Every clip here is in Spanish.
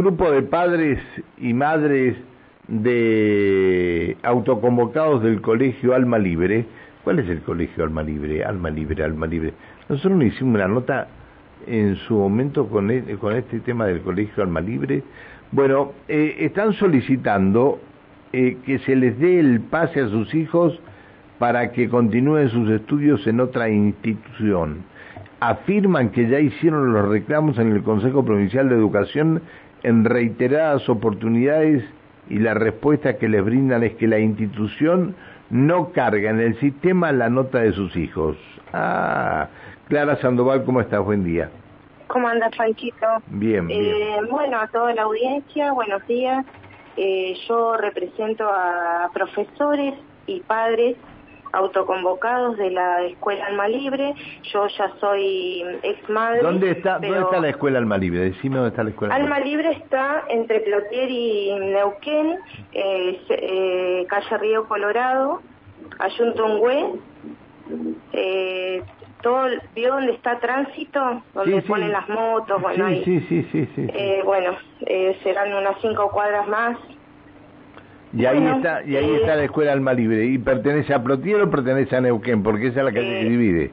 grupo de padres y madres de autoconvocados del colegio Alma Libre. ¿Cuál es el colegio Alma Libre? Alma Libre, Alma Libre. Nosotros nos hicimos una nota en su momento con, e, con este tema del colegio Alma Libre. Bueno, eh, están solicitando eh, que se les dé el pase a sus hijos para que continúen sus estudios en otra institución. Afirman que ya hicieron los reclamos en el Consejo Provincial de Educación en reiteradas oportunidades y la respuesta que les brindan es que la institución no carga en el sistema la nota de sus hijos. Ah, Clara Sandoval, ¿cómo estás? Buen día. ¿Cómo andas, Franquito? Bien, bien. Eh, bueno, a toda la audiencia, buenos días. Eh, yo represento a profesores y padres autoconvocados de la Escuela Alma Libre. Yo ya soy ex madre. ¿Dónde está, ¿dónde está la Escuela Alma Libre? Decime dónde está la Escuela Alma Libre. está entre Plotier y Neuquén, eh, eh, calle Río Colorado, Ayuntungüe. Eh, todo, ¿Vio dónde está tránsito? Donde ponen las motos, bueno, sí, sí, sí, sí, sí, eh, bueno, eh, serán unas cinco cuadras más. Y ahí está y ahí eh, está la escuela Alma Libre. ¿Y pertenece a Plotier o pertenece a Neuquén? Porque esa es la que se divide.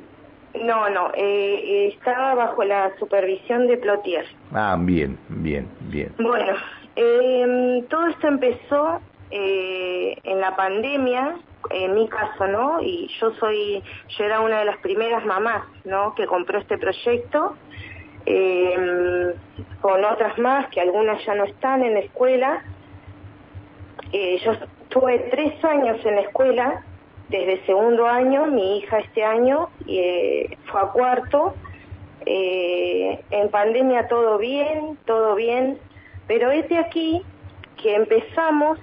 No, no, eh, estaba bajo la supervisión de Plotier. Ah, bien, bien, bien. Bueno, eh, todo esto empezó eh, en la pandemia, en mi caso, ¿no? Y yo soy, yo era una de las primeras mamás, ¿no? Que compró este proyecto, eh, con otras más, que algunas ya no están en la escuela. Eh, yo estuve tres años en la escuela, desde segundo año, mi hija este año eh, fue a cuarto. Eh, en pandemia todo bien, todo bien, pero es de aquí que empezamos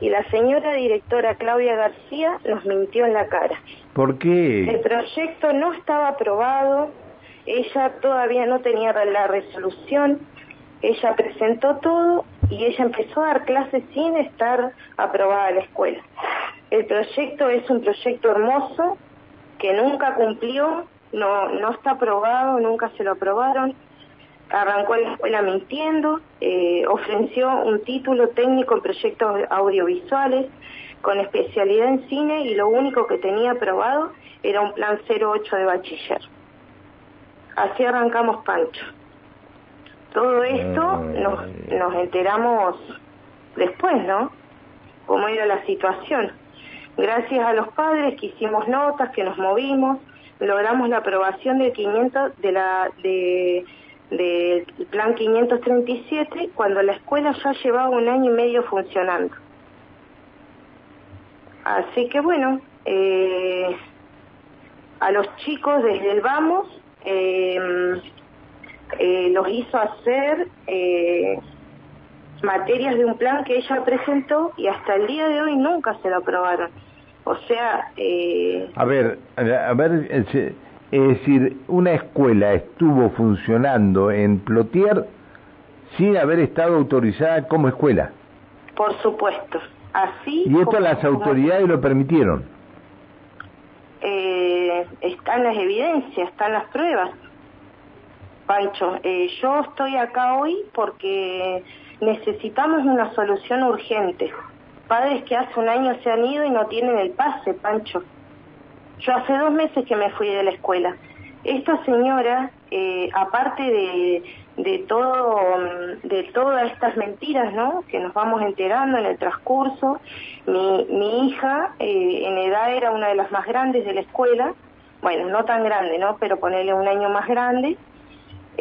y la señora directora Claudia García nos mintió en la cara. ¿Por qué? El proyecto no estaba aprobado, ella todavía no tenía la resolución, ella presentó todo y ella empezó a dar clases sin estar aprobada la escuela. El proyecto es un proyecto hermoso que nunca cumplió, no, no está aprobado, nunca se lo aprobaron arrancó la escuela mintiendo, eh, ofreció un título técnico en proyectos audiovisuales con especialidad en cine y lo único que tenía aprobado era un plan 08 de bachiller. Así arrancamos Pancho. Todo esto nos, nos enteramos después, ¿no? Cómo era la situación. Gracias a los padres que hicimos notas, que nos movimos, logramos la aprobación del 500 de la de del plan 537 cuando la escuela ya llevaba un año y medio funcionando. Así que bueno, eh, a los chicos desde el vamos eh, eh, los hizo hacer eh, materias de un plan que ella presentó y hasta el día de hoy nunca se lo aprobaron. O sea... Eh, a ver, a ver, es decir, una escuela estuvo funcionando en Plotier sin haber estado autorizada como escuela. Por supuesto, así... Y esto las autoridades lo permitieron. Eh, están las evidencias, están las pruebas. Pancho, eh, yo estoy acá hoy porque necesitamos una solución urgente. Padres que hace un año se han ido y no tienen el pase, Pancho. Yo hace dos meses que me fui de la escuela. Esta señora, eh, aparte de, de todo, de todas estas mentiras, ¿no? Que nos vamos enterando en el transcurso. Mi, mi hija, eh, en edad era una de las más grandes de la escuela. Bueno, no tan grande, ¿no? Pero ponerle un año más grande.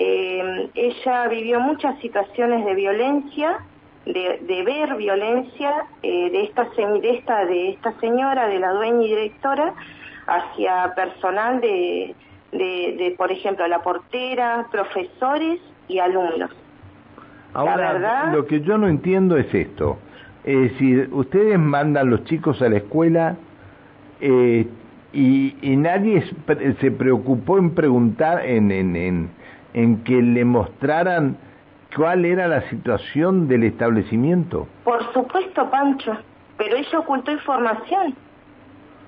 Eh, ella vivió muchas situaciones de violencia, de, de ver violencia eh, de esta de esta de esta señora, de la dueña y directora, hacia personal de, de, de por ejemplo, la portera, profesores y alumnos. Ahora, la verdad, lo que yo no entiendo es esto. Es decir, ustedes mandan los chicos a la escuela eh, y, y nadie se preocupó en preguntar, en, en, en, en que le mostraran cuál era la situación del establecimiento. por supuesto, Pancho, pero ella ocultó información.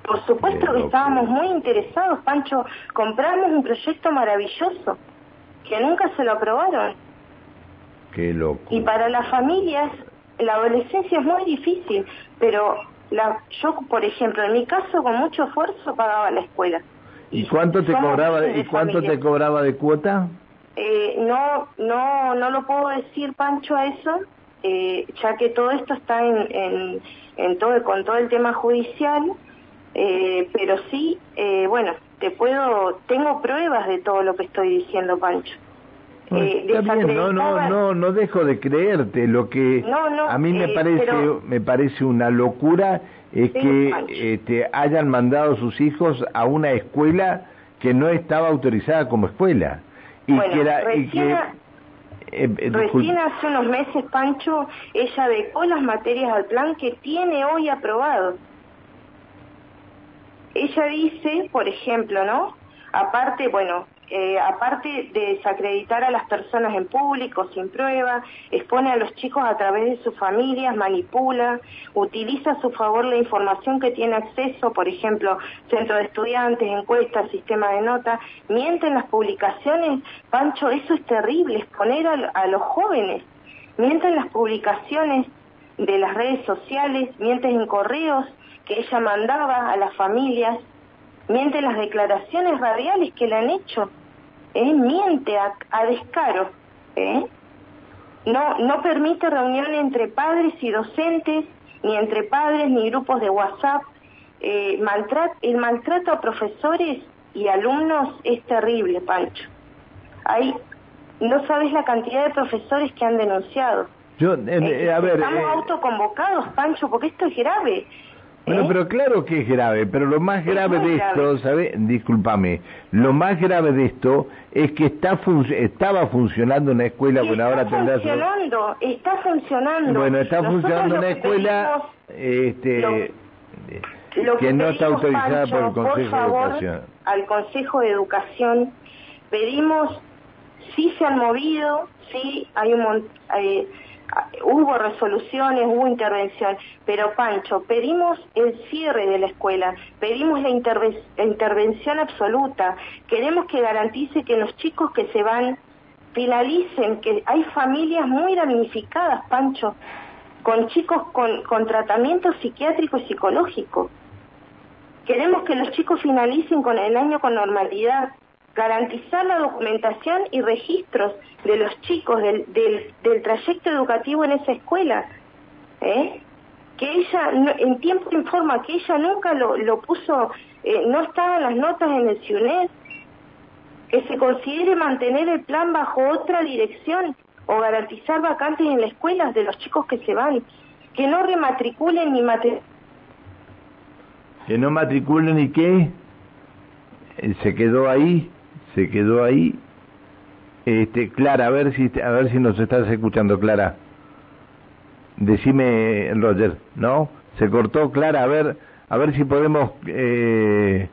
Por supuesto que estábamos muy interesados, Pancho. Compramos un proyecto maravilloso que nunca se lo aprobaron. Qué loco. Y para las familias, la adolescencia es muy difícil, pero la, yo, por ejemplo, en mi caso, con mucho esfuerzo pagaba la escuela. ¿Y cuánto te cobraba y cuánto te cobraba de cuota? Eh, no, no, no lo puedo decir, Pancho, a eso, eh, ya que todo esto está en, en, en todo, con todo el tema judicial, eh, pero sí, eh, bueno, te puedo, tengo pruebas de todo lo que estoy diciendo, Pancho. Eh, está bien, no, no, no, no dejo de creerte. Lo que a mí me parece, me parece una locura es que este, hayan mandado a sus hijos a una escuela que no estaba autorizada como escuela y que era y que Recién hace unos meses, Pancho, ella dejó las materias al plan que tiene hoy aprobado ella dice, por ejemplo, ¿no? Aparte, bueno, eh, aparte de desacreditar a las personas en público sin prueba, expone a los chicos a través de sus familias, manipula, utiliza a su favor la información que tiene acceso, por ejemplo, centro de estudiantes, encuestas, sistema de notas, miente en las publicaciones, Pancho, eso es terrible, exponer a, a los jóvenes, miente en las publicaciones de las redes sociales, miente en correos, que ella mandaba a las familias, miente las declaraciones radiales que le han hecho, ¿eh? miente a, descaro, ¿eh? no, no permite reunión entre padres y docentes, ni entre padres ni grupos de WhatsApp, eh, el maltrato a profesores y alumnos es terrible, Pancho. Hay, no sabes la cantidad de profesores que han denunciado. Yo, eh, a ver, estamos autoconvocados, Pancho, porque esto es grave. Bueno, pero claro que es grave, pero lo más grave de esto, ¿sabes? Discúlpame, lo más grave de esto es que está estaba funcionando una escuela, bueno, ahora tendrá... Está funcionando, está funcionando. Bueno, está funcionando una escuela este, que, no está autorizada por el Consejo por favor, de Educación. Al Consejo de Educación pedimos, sí se han movido, sí hay un... Eh, hubo resoluciones, hubo intervención, pero Pancho, pedimos el cierre de la escuela, pedimos la, intervención absoluta, queremos que garantice que los chicos que se van finalicen, que hay familias muy damnificadas, Pancho, con chicos con, con tratamiento psiquiátrico y psicológico. Queremos que los chicos finalicen con el año con normalidad, garantizar la documentación y registros de los chicos del, del, trayecto educativo en esa escuela. ¿eh? Que ella en tiempo informa que ella nunca lo, lo puso, eh, no estaban las notas en el CIUNED, que se considere mantener el plan bajo otra dirección o garantizar vacantes en las escuelas de los chicos que se van, que no rematriculen ni matriculen. Que no matriculen ni qué, eh, se quedó ahí se quedó ahí. Este, Clara, a ver si a ver si nos estás escuchando, Clara. Decime, Roger, ¿no? Se cortó, Clara, a ver, a ver si podemos, eh,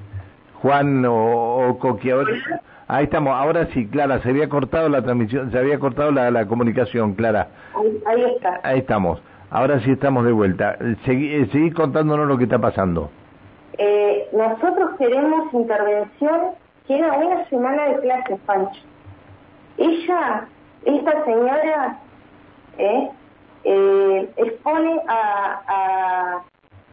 Juan o, o Coqui, a ver. Ahí estamos, ahora sí, Clara, se había cortado la transmisión, se había cortado la, la comunicación, Clara. Ahí, está. Ahí estamos, ahora sí estamos de vuelta. Seguí, eh, seguí contándonos lo que está pasando. Eh, nosotros queremos intervención queda una semana de clases, Pancho. Ella, esta señora, ¿eh? Eh, expone a,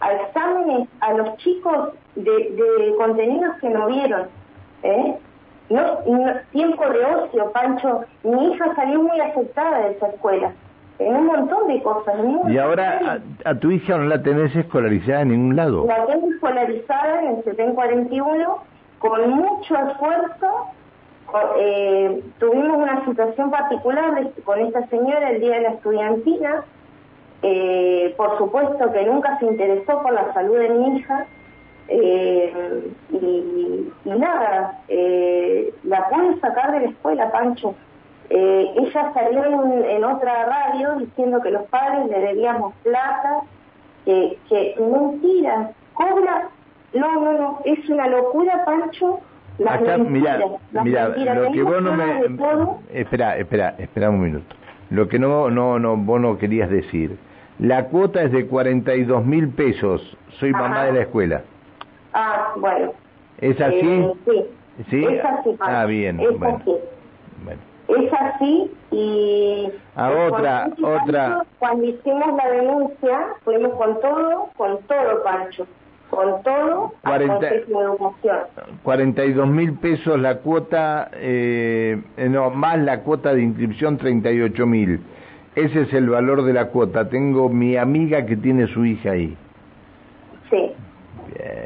a, exámenes a los chicos de, contenidos que no vieron. ¿eh? No, tiempo de ocio, Pancho. Mi hija salió muy afectada de esa escuela. En un montón de cosas. y ahora a, tu hija no la tenés escolarizada en ningún lado. La tengo escolarizada en el 741 con mucho esfuerzo eh, tuvimos una situación particular con esta señora el día de la estudiantina. Eh, por supuesto que nunca se interesó por la salud de mi hija. Eh, y, nada, la pude sacar de la escuela, Pancho. ella salió en, otra radio diciendo que los padres le debíamos plata, que, que mentira, cobra no, no, no, es una locura, Pancho. Acá, mira, mira, lo que vos no me... Espera, espera, espera un minuto. Lo que no, no, no, vos no querías decir. La cuota es de 42 mil pesos. Soy mamá de la escuela. Ah, bueno. ¿Es así? Eh, sí. ¿Sí? Es así, Ah, bien. Es bueno. así. Bueno. Es así y... A otra, otra... Cuando hicimos la denuncia, fuimos con todo, con todo, Pancho con todo 40, educación. 42 mil pesos la cuota, eh, no, más la cuota de inscripción 38 mil. Ese es el valor de la cuota. Tengo mi amiga que tiene su hija ahí. Sí.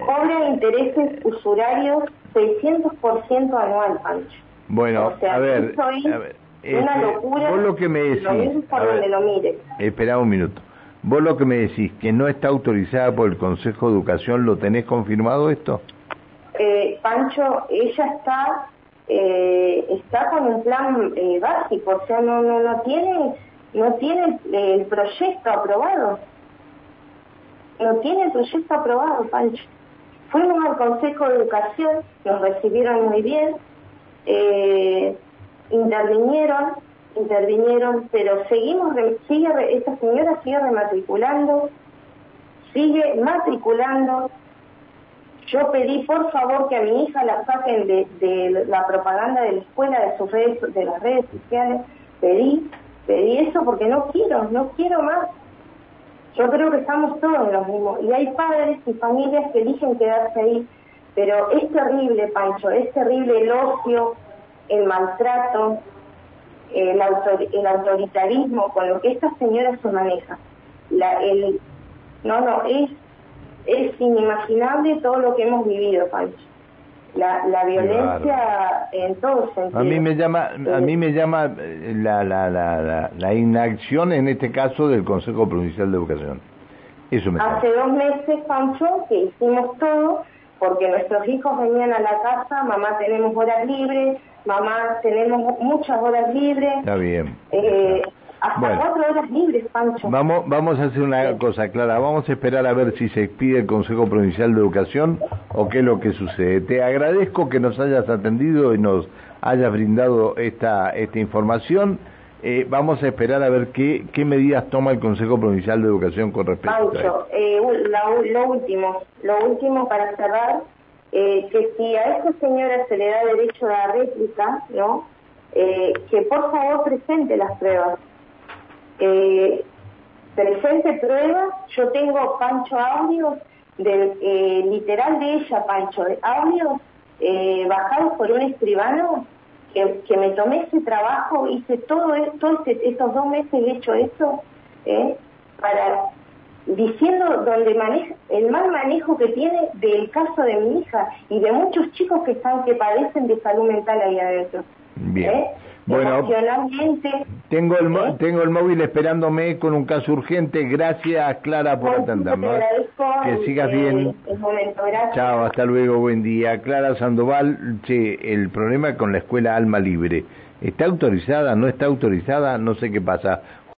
Cobra intereses usurarios 600% anual, Pancho. Bueno, a ver, a ver una este, locura. Vos lo que me decís. Lo, mire. Espera un minuto. Vos lo que me decís, que no está autorizada por el Consejo de Educación, ¿lo tenés confirmado esto? Eh, Pancho, ella está eh, está con un plan eh, básico, o sea, no, no, no tiene, no tiene el proyecto aprobado. No tiene el proyecto aprobado, Pancho. Fuimos al Consejo de Educación, nos recibieron muy bien, intervinieron, intervinieron, pero seguimos, sigue, esta señora sigue rematriculando, sigue matriculando. Yo pedí por favor que a mi hija la saquen de, la propaganda de la escuela, de sus redes, de las redes sociales. Pedí, pedí eso porque no quiero, no quiero más. Yo creo que estamos todos en lo mismo. Y hay padres y familias que eligen quedarse ahí. Pero es terrible, Pancho, es terrible el ocio, el maltrato, el, el autoritarismo con lo que esta señora se maneja. La, el, no, no, es, es inimaginable todo lo que hemos vivido, Pancho. La, la violencia en todos sentidos. A mí me llama, a mí me llama eh, la, la, la, la, inacción en este caso del Consejo Provincial de Educación. Eso me Hace dos meses, Pancho, que hicimos todo porque nuestros hijos venían a la casa, mamá tenemos horas libres, mamá tenemos muchas horas libres. Está bien. Eh, hasta cuatro horas libres, Pancho. Vamos, vamos a hacer una cosa clara, vamos a esperar a ver si se expide el Consejo Provincial de Educación o qué es lo que sucede. Te agradezco que nos hayas atendido y nos hayas brindado esta, esta información. Eh, vamos a esperar a ver qué, qué medidas toma el Consejo Provincial de Educación con respecto a esto. Eh, lo último, lo último para cerrar, eh, que si a esta señora se le da derecho a la réplica, ¿no? Eh, que por favor presente las pruebas. Eh, presente pruebas, yo tengo Pancho audios, de, literal de ella, Pancho, audios bajados por un escribano, que, que, me tomé ese trabajo, hice todo esto, estos dos meses he hecho eso, para diciendo donde maneja el mal manejo que tiene del caso de mi hija y de muchos chicos que están que padecen de salud mental ahí adentro. Bien. ¿Eh? Bueno, tengo el, ¿Eh? tengo el móvil esperándome con un caso urgente. Gracias, Clara, por atendernos. Que sigas bien. Chao, hasta luego, buen día. Clara Sandoval, che, el problema con la escuela Alma Libre. ¿Está autorizada? ¿No está autorizada? No sé qué pasa.